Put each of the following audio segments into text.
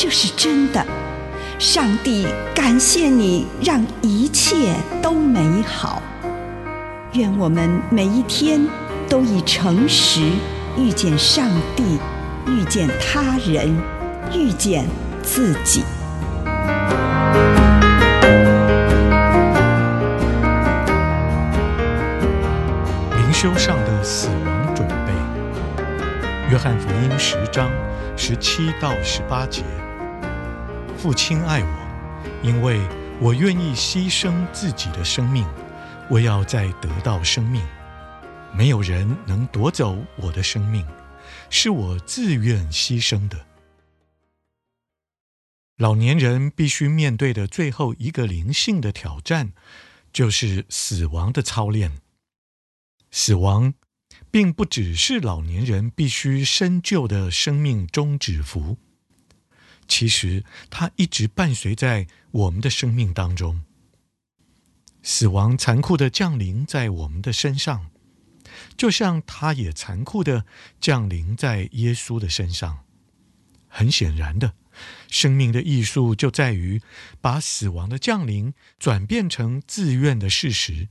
这是真的。上帝感谢你，让一切都美好。愿我们每一天都以诚实遇见上帝，遇见他人，遇见自己。灵修上的死亡准备，约翰福音十章十七到十八节。父亲爱我，因为我愿意牺牲自己的生命，我要再得到生命。没有人能夺走我的生命，是我自愿牺牲的。老年人必须面对的最后一个灵性的挑战，就是死亡的操练。死亡并不只是老年人必须深究的生命终止符，其实它一直伴随在我们的生命当中。死亡残酷地降临在我们的身上，就像它也残酷地降临在耶稣的身上。很显然的，生命的艺术就在于把死亡的降临转变成自愿的事实。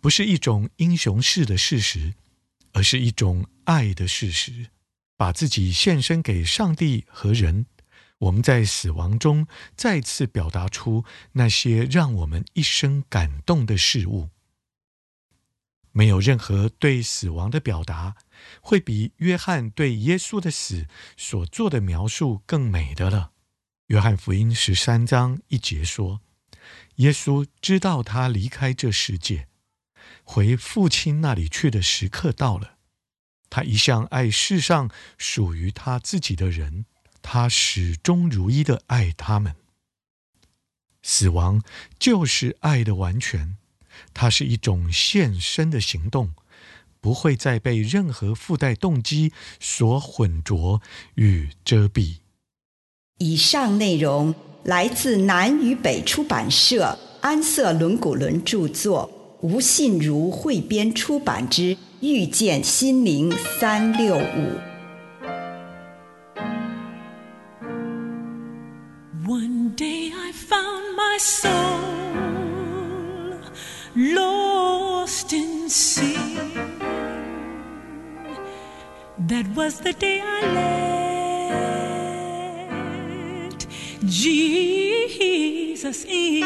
不是一种英雄式的事实，而是一种爱的事实。把自己献身给上帝和人，我们在死亡中再次表达出那些让我们一生感动的事物。没有任何对死亡的表达，会比约翰对耶稣的死所做的描述更美的了。约翰福音十三章一节说：“耶稣知道他离开这世界。”回父亲那里去的时刻到了。他一向爱世上属于他自己的人，他始终如一的爱他们。死亡就是爱的完全，它是一种献身的行动，不会再被任何附带动机所混浊与遮蔽。以上内容来自南与北出版社安瑟伦古伦著作。吴信如汇编出版之《遇见心灵三六五》。My soul lost in sin. That was the day I let Jesus in.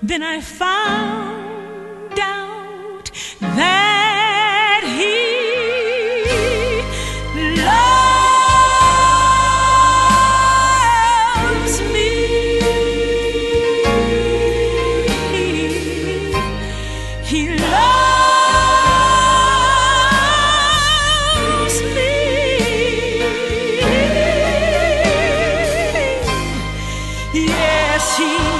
Then I found out that 心。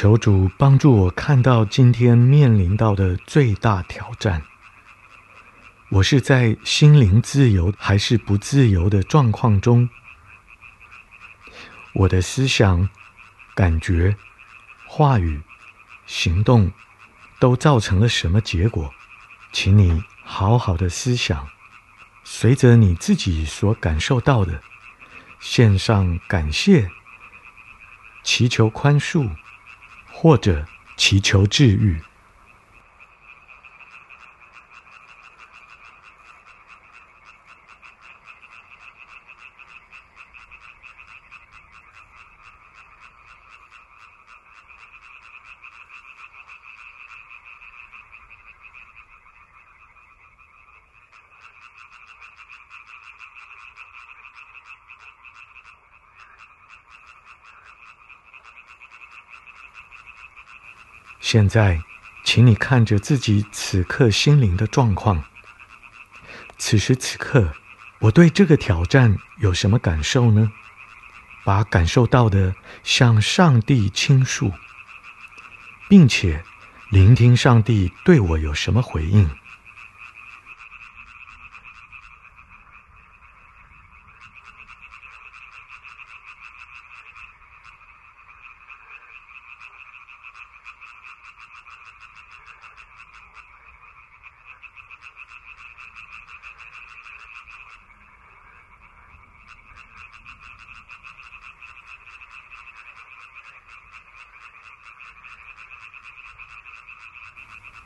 求主帮助我看到今天面临到的最大挑战。我是在心灵自由还是不自由的状况中？我的思想、感觉、话语、行动都造成了什么结果？请你好好的思想，随着你自己所感受到的，献上感谢，祈求宽恕。或者祈求治愈。现在，请你看着自己此刻心灵的状况。此时此刻，我对这个挑战有什么感受呢？把感受到的向上帝倾诉，并且聆听上帝对我有什么回应。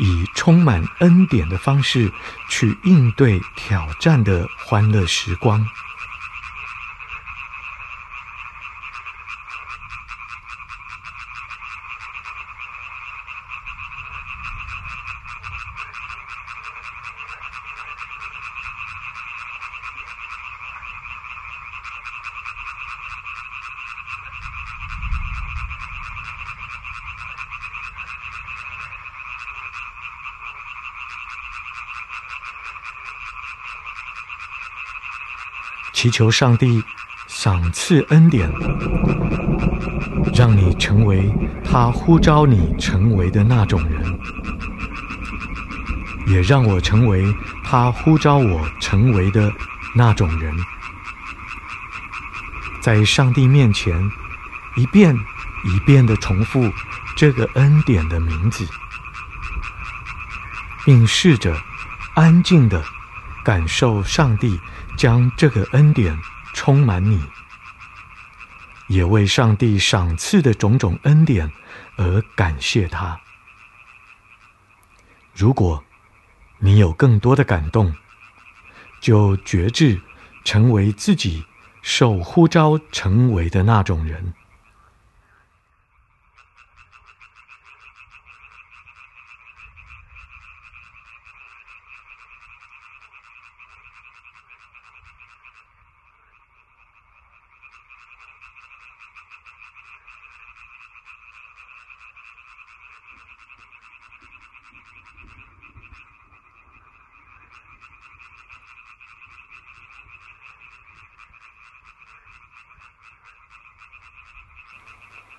以充满恩典的方式去应对挑战的欢乐时光。祈求上帝赏赐恩典，让你成为他呼召你成为的那种人，也让我成为他呼召我成为的那种人。在上帝面前，一遍一遍地重复这个恩典的名字，并试着安静地感受上帝。将这个恩典充满你，也为上帝赏赐的种种恩典而感谢他。如果你有更多的感动，就觉知成为自己受呼召成为的那种人。